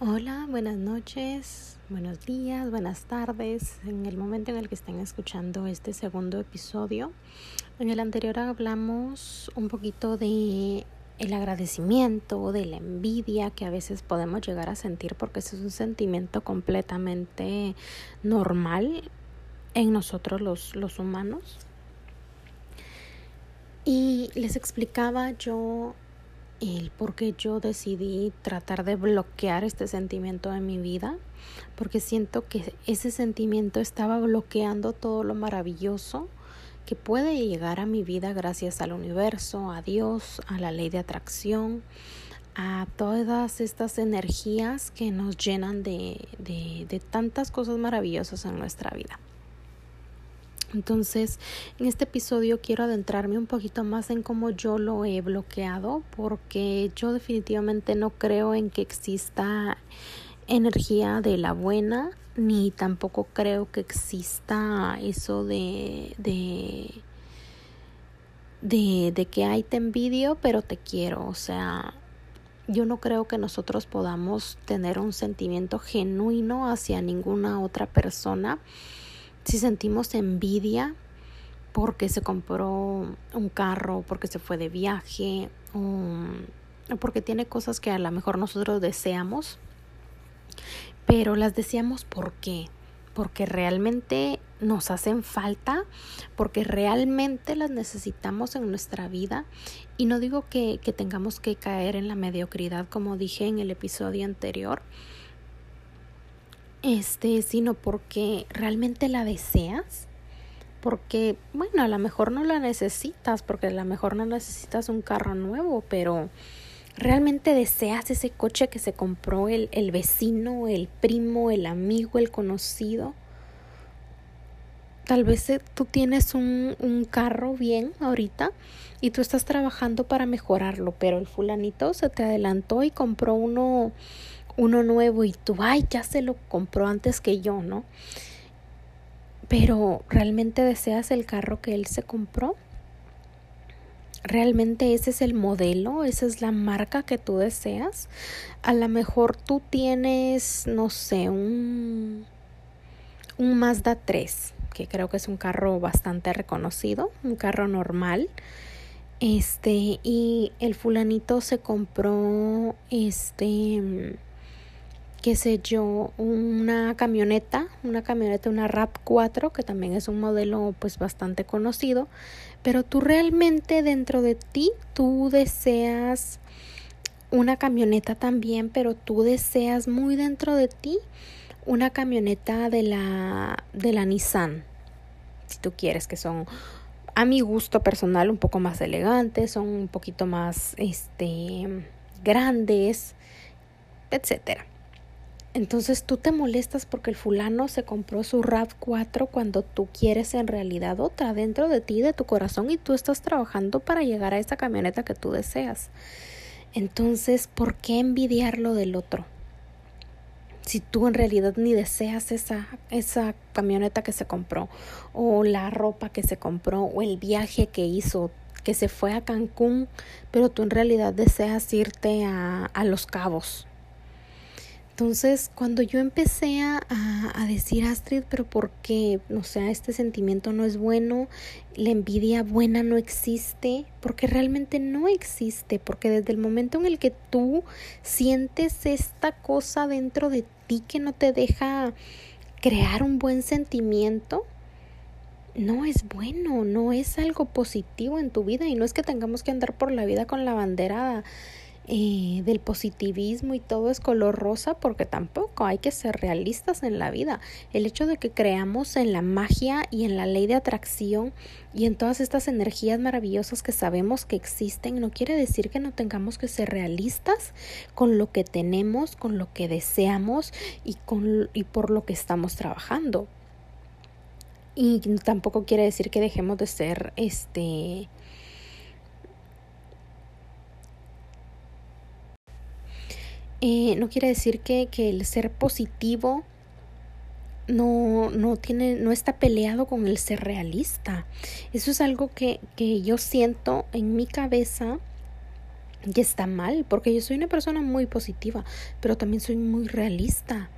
Hola, buenas noches, buenos días, buenas tardes. En el momento en el que estén escuchando este segundo episodio, en el anterior hablamos un poquito de el agradecimiento, de la envidia que a veces podemos llegar a sentir porque ese es un sentimiento completamente normal en nosotros los, los humanos. Y les explicaba yo el por qué yo decidí tratar de bloquear este sentimiento en mi vida, porque siento que ese sentimiento estaba bloqueando todo lo maravilloso que puede llegar a mi vida gracias al universo, a Dios, a la ley de atracción, a todas estas energías que nos llenan de, de, de tantas cosas maravillosas en nuestra vida. Entonces, en este episodio quiero adentrarme un poquito más en cómo yo lo he bloqueado, porque yo definitivamente no creo en que exista energía de la buena, ni tampoco creo que exista eso de de de, que hay te envidio, pero te quiero, o sea, yo no creo que nosotros podamos tener un sentimiento genuino hacia ninguna otra persona si sentimos envidia porque se compró un carro, porque se fue de viaje, o porque tiene cosas que a lo mejor nosotros deseamos, pero las deseamos ¿por qué? Porque realmente nos hacen falta, porque realmente las necesitamos en nuestra vida. Y no digo que, que tengamos que caer en la mediocridad, como dije en el episodio anterior, este, sino porque realmente la deseas, porque, bueno, a lo mejor no la necesitas, porque a lo mejor no necesitas un carro nuevo, pero realmente deseas ese coche que se compró el, el vecino, el primo, el amigo, el conocido. Tal vez eh, tú tienes un, un carro bien ahorita y tú estás trabajando para mejorarlo, pero el fulanito se te adelantó y compró uno uno nuevo y tú, ay, ya se lo compró antes que yo, ¿no? Pero ¿realmente deseas el carro que él se compró? ¿Realmente ese es el modelo? ¿Esa es la marca que tú deseas? A lo mejor tú tienes, no sé, un, un Mazda 3, que creo que es un carro bastante reconocido, un carro normal. Este, y el fulanito se compró este qué sé yo, una camioneta, una camioneta, una RAP4, que también es un modelo pues bastante conocido, pero tú realmente dentro de ti, tú deseas una camioneta también, pero tú deseas muy dentro de ti una camioneta de la, de la Nissan, si tú quieres, que son a mi gusto personal un poco más elegantes, son un poquito más este grandes, etcétera. Entonces tú te molestas porque el fulano se compró su RAV4 cuando tú quieres en realidad otra dentro de ti, de tu corazón, y tú estás trabajando para llegar a esa camioneta que tú deseas. Entonces, ¿por qué envidiar lo del otro? Si tú en realidad ni deseas esa, esa camioneta que se compró, o la ropa que se compró, o el viaje que hizo, que se fue a Cancún, pero tú en realidad deseas irte a, a Los Cabos entonces, cuando yo empecé a, a, decir, Astrid, pero ¿por qué? O sea, este sentimiento no es bueno, la envidia buena no existe, porque realmente no existe, porque desde el momento en el que tú sientes esta cosa dentro de ti que no te deja crear un buen sentimiento, no es bueno, no es algo positivo en tu vida y no es que tengamos que andar por la vida con la bandera del positivismo y todo es color rosa porque tampoco hay que ser realistas en la vida. El hecho de que creamos en la magia y en la ley de atracción y en todas estas energías maravillosas que sabemos que existen no quiere decir que no tengamos que ser realistas con lo que tenemos, con lo que deseamos y, con, y por lo que estamos trabajando. Y tampoco quiere decir que dejemos de ser este Eh, no quiere decir que, que, el ser positivo no, no tiene, no está peleado con el ser realista. Eso es algo que, que yo siento en mi cabeza Y está mal, porque yo soy una persona muy positiva, pero también soy muy realista.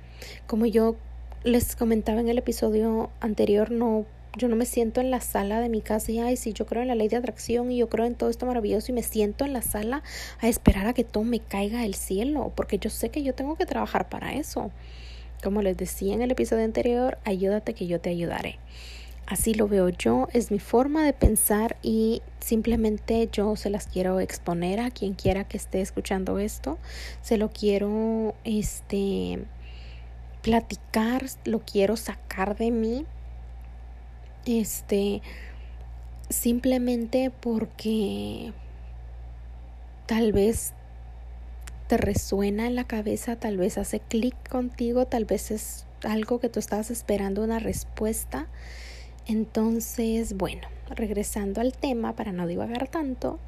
Como yo les comentaba en el episodio anterior, no yo no me siento en la sala de mi casa y, ay, sí, yo creo en la ley de atracción y yo creo en todo esto maravilloso y me siento en la sala a esperar a que todo me caiga del cielo, porque yo sé que yo tengo que trabajar para eso. Como les decía en el episodio anterior, ayúdate que yo te ayudaré. Así lo veo yo, es mi forma de pensar y simplemente yo se las quiero exponer a quien quiera que esté escuchando esto. Se lo quiero este platicar, lo quiero sacar de mí este, simplemente porque tal vez te resuena en la cabeza, tal vez hace clic contigo, tal vez es algo que tú estabas esperando una respuesta. Entonces, bueno, regresando al tema para no divagar tanto,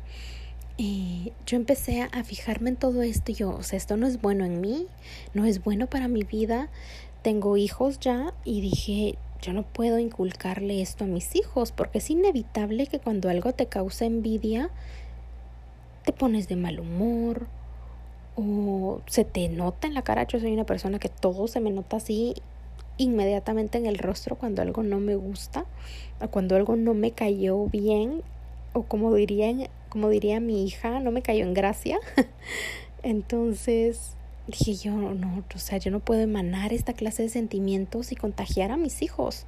eh, yo empecé a fijarme en todo esto y yo, o sea, esto no es bueno en mí, no es bueno para mi vida. Tengo hijos ya y dije, yo no puedo inculcarle esto a mis hijos porque es inevitable que cuando algo te causa envidia, te pones de mal humor o se te nota en la cara. Yo soy una persona que todo se me nota así inmediatamente en el rostro cuando algo no me gusta o cuando algo no me cayó bien o como diría, como diría mi hija, no me cayó en gracia. Entonces, dije yo, no, o sea, yo no puedo emanar esta clase de sentimientos y contagiar a mis hijos,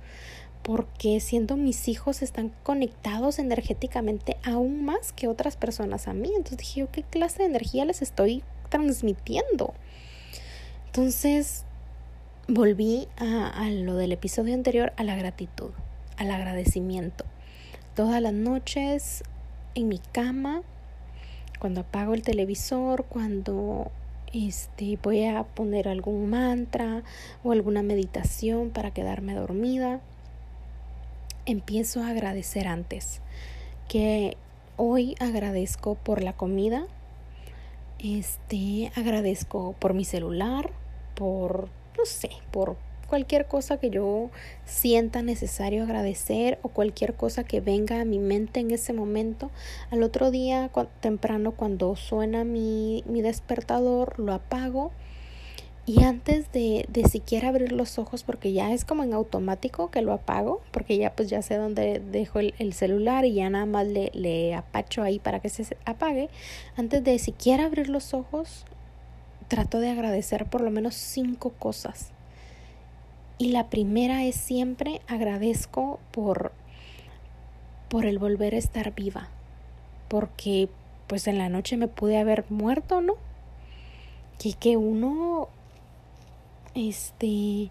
porque siendo mis hijos están conectados energéticamente aún más que otras personas a mí. Entonces dije yo, ¿qué clase de energía les estoy transmitiendo? Entonces volví a, a lo del episodio anterior, a la gratitud, al agradecimiento. Todas las noches en mi cama, cuando apago el televisor, cuando este, voy a poner algún mantra o alguna meditación para quedarme dormida. Empiezo a agradecer antes, que hoy agradezco por la comida, este, agradezco por mi celular, por, no sé, por cualquier cosa que yo sienta necesario agradecer o cualquier cosa que venga a mi mente en ese momento. Al otro día temprano cuando suena mi, mi despertador lo apago y antes de, de, siquiera abrir los ojos, porque ya es como en automático que lo apago, porque ya pues ya sé dónde dejo el, el, celular y ya nada más le, le apacho ahí para que se apague, antes de siquiera abrir los ojos, trato de agradecer por lo menos cinco cosas y la primera es siempre agradezco por, por el volver a estar viva. Porque pues en la noche me pude haber muerto, ¿no? Que, que uno, este,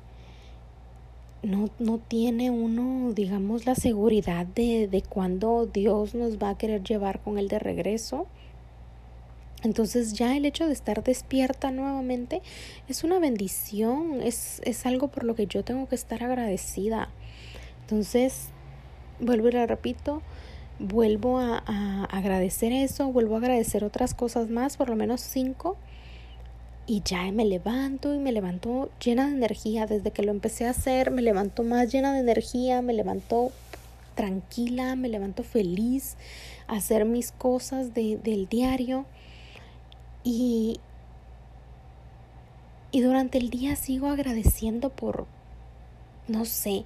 no, no tiene uno, digamos, la seguridad de, de cuándo Dios nos va a querer llevar con él de regreso entonces ya el hecho de estar despierta nuevamente es una bendición, es, es algo por lo que yo tengo que estar agradecida. Entonces, vuelvo y le repito, vuelvo a, a, agradecer eso, vuelvo a agradecer otras cosas más, por lo menos cinco, y ya me levanto y me levanto llena de energía. Desde que lo empecé a hacer, me levanto más llena de energía, me levanto tranquila, me levanto feliz a hacer mis cosas de, del diario. Y, y durante el día sigo agradeciendo por, no sé,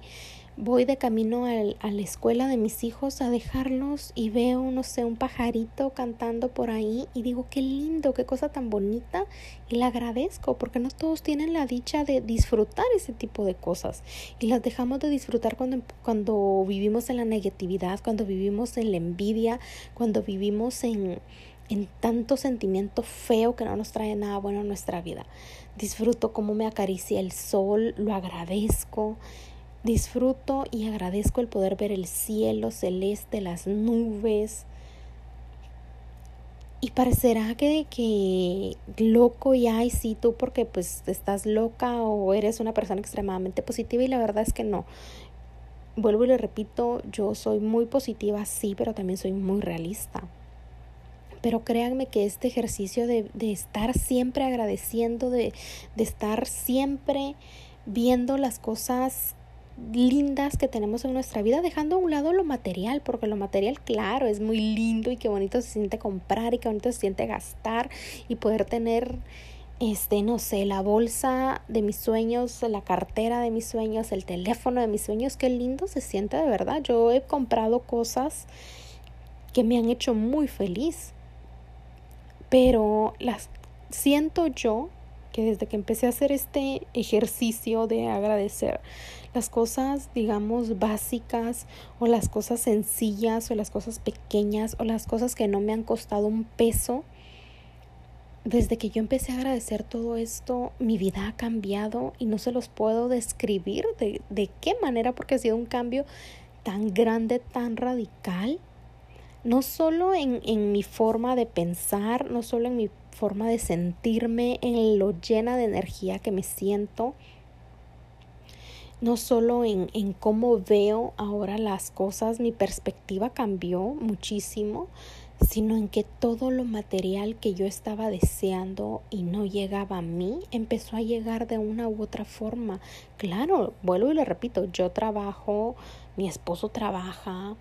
voy de camino al, a la escuela de mis hijos a dejarlos y veo, no sé, un pajarito cantando por ahí y digo, qué lindo, qué cosa tan bonita y la agradezco porque no todos tienen la dicha de disfrutar ese tipo de cosas. Y las dejamos de disfrutar cuando, cuando vivimos en la negatividad, cuando vivimos en la envidia, cuando vivimos en, en tanto sentimiento feo que no nos trae nada bueno a nuestra vida. Disfruto cómo me acaricia el sol, lo agradezco. Disfruto y agradezco el poder ver el cielo celeste, las nubes. Y parecerá que, que loco y ay, sí, tú porque pues estás loca o eres una persona extremadamente positiva y la verdad es que no. Vuelvo y le repito, yo soy muy positiva, sí, pero también soy muy realista. Pero créanme que este ejercicio de, de estar siempre agradeciendo, de, de estar siempre viendo las cosas lindas que tenemos en nuestra vida, dejando a un lado lo material, porque lo material, claro, es muy lindo y qué bonito se siente comprar y qué bonito se siente gastar y poder tener, este, no sé, la bolsa de mis sueños, la cartera de mis sueños, el teléfono de mis sueños, qué lindo se siente de verdad. Yo he comprado cosas que me han hecho muy feliz, pero las siento yo que desde que empecé a hacer este ejercicio de agradecer las cosas, digamos, básicas o las cosas sencillas o las cosas pequeñas o las cosas que no me han costado un peso, desde que yo empecé a agradecer todo esto, mi vida ha cambiado y no se los puedo describir de, de qué manera, porque ha sido un cambio tan grande, tan radical, no solo en, en mi forma de pensar, no solo en mi forma de sentirme, en lo llena de energía que me siento, no solo en, en, cómo veo ahora las cosas, mi perspectiva cambió muchísimo, sino en que todo lo material que yo estaba deseando y no llegaba a mí, empezó a llegar de una u otra forma. Claro, vuelvo y le repito, yo trabajo, mi esposo trabaja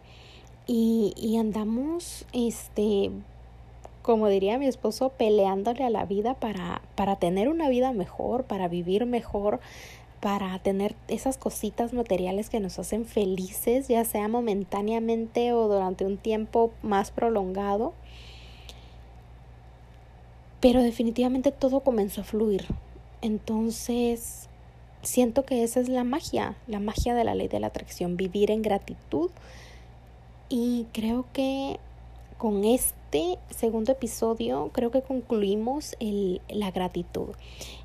y, y andamos, este, como diría mi esposo, peleándole a la vida para, para tener una vida mejor, para vivir mejor, para tener esas cositas materiales que nos hacen felices, ya sea momentáneamente o durante un tiempo más prolongado. Pero definitivamente todo comenzó a fluir. Entonces, siento que esa es la magia, la magia de la ley de la atracción, vivir en gratitud. Y creo que con este segundo episodio creo que concluimos el, la gratitud.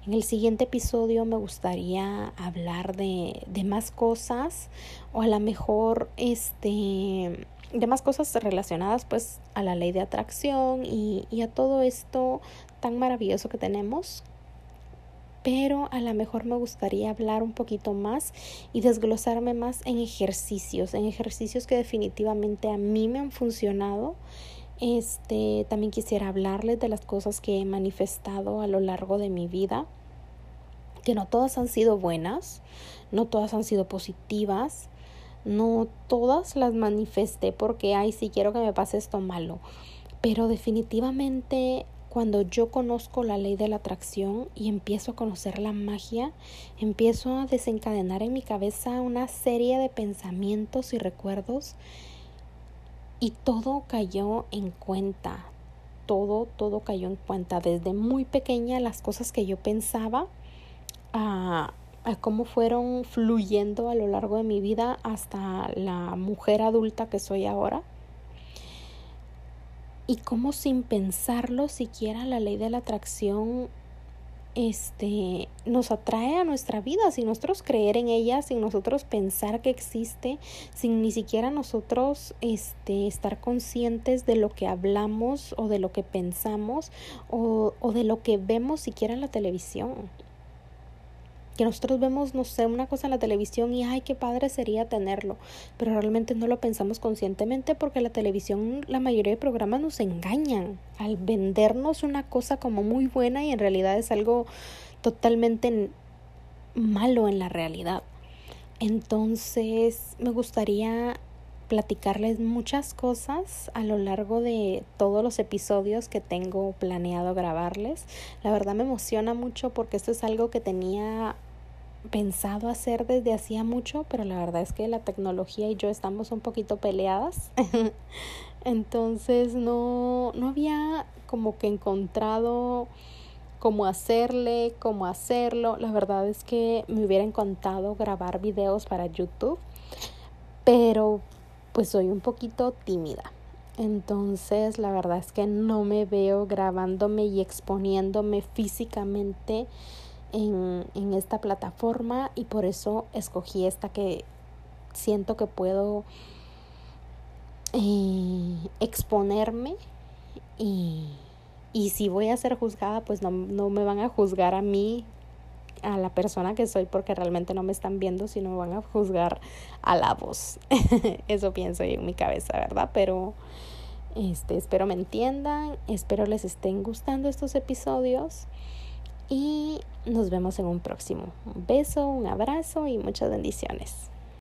En el siguiente episodio me gustaría hablar de, de más cosas o a lo mejor este de más cosas relacionadas pues a la ley de atracción y, y a todo esto tan maravilloso que tenemos pero a lo mejor me gustaría hablar un poquito más y desglosarme más en ejercicios, en ejercicios que definitivamente a mí me han funcionado. Este, también quisiera hablarles de las cosas que he manifestado a lo largo de mi vida, que no todas han sido buenas, no todas han sido positivas, no todas las manifesté porque, ay, si quiero que me pase esto malo, pero definitivamente cuando yo conozco la ley de la atracción y empiezo a conocer la magia, empiezo a desencadenar en mi cabeza una serie de pensamientos y recuerdos y todo cayó en cuenta, todo, todo cayó en cuenta, desde muy pequeña las cosas que yo pensaba a, a cómo fueron fluyendo a lo largo de mi vida hasta la mujer adulta que soy ahora y cómo sin pensarlo siquiera la ley de la atracción este nos atrae a nuestra vida. Sin nosotros creer en ella sin nosotros pensar que existe sin ni siquiera nosotros este estar conscientes de lo que hablamos o de lo que pensamos o, o de lo que vemos siquiera en la televisión que nosotros vemos, no sé, una cosa en la televisión y ay, qué padre sería tenerlo, pero realmente no lo pensamos conscientemente porque la televisión, la mayoría de programas nos engañan al vendernos una cosa como muy buena y en realidad es algo totalmente malo en la realidad. Entonces, me gustaría platicarles muchas cosas a lo largo de todos los episodios que tengo planeado grabarles. La verdad me emociona mucho porque esto es algo que tenía pensado hacer desde hacía mucho, pero la verdad es que la tecnología y yo estamos un poquito peleadas. Entonces no, no había como que encontrado cómo hacerle, cómo hacerlo. La verdad es que me hubiera encantado grabar videos para YouTube, pero pues soy un poquito tímida. Entonces la verdad es que no me veo grabándome y exponiéndome físicamente en, en esta plataforma y por eso escogí esta que siento que puedo eh, exponerme y, y, si voy a ser juzgada pues no, no me van a juzgar a mí a la persona que soy porque realmente no me están viendo, sino me van a juzgar a la voz. Eso pienso yo en mi cabeza, ¿verdad? Pero este espero me entiendan, espero les estén gustando estos episodios y nos vemos en un próximo. Un beso, un abrazo y muchas bendiciones.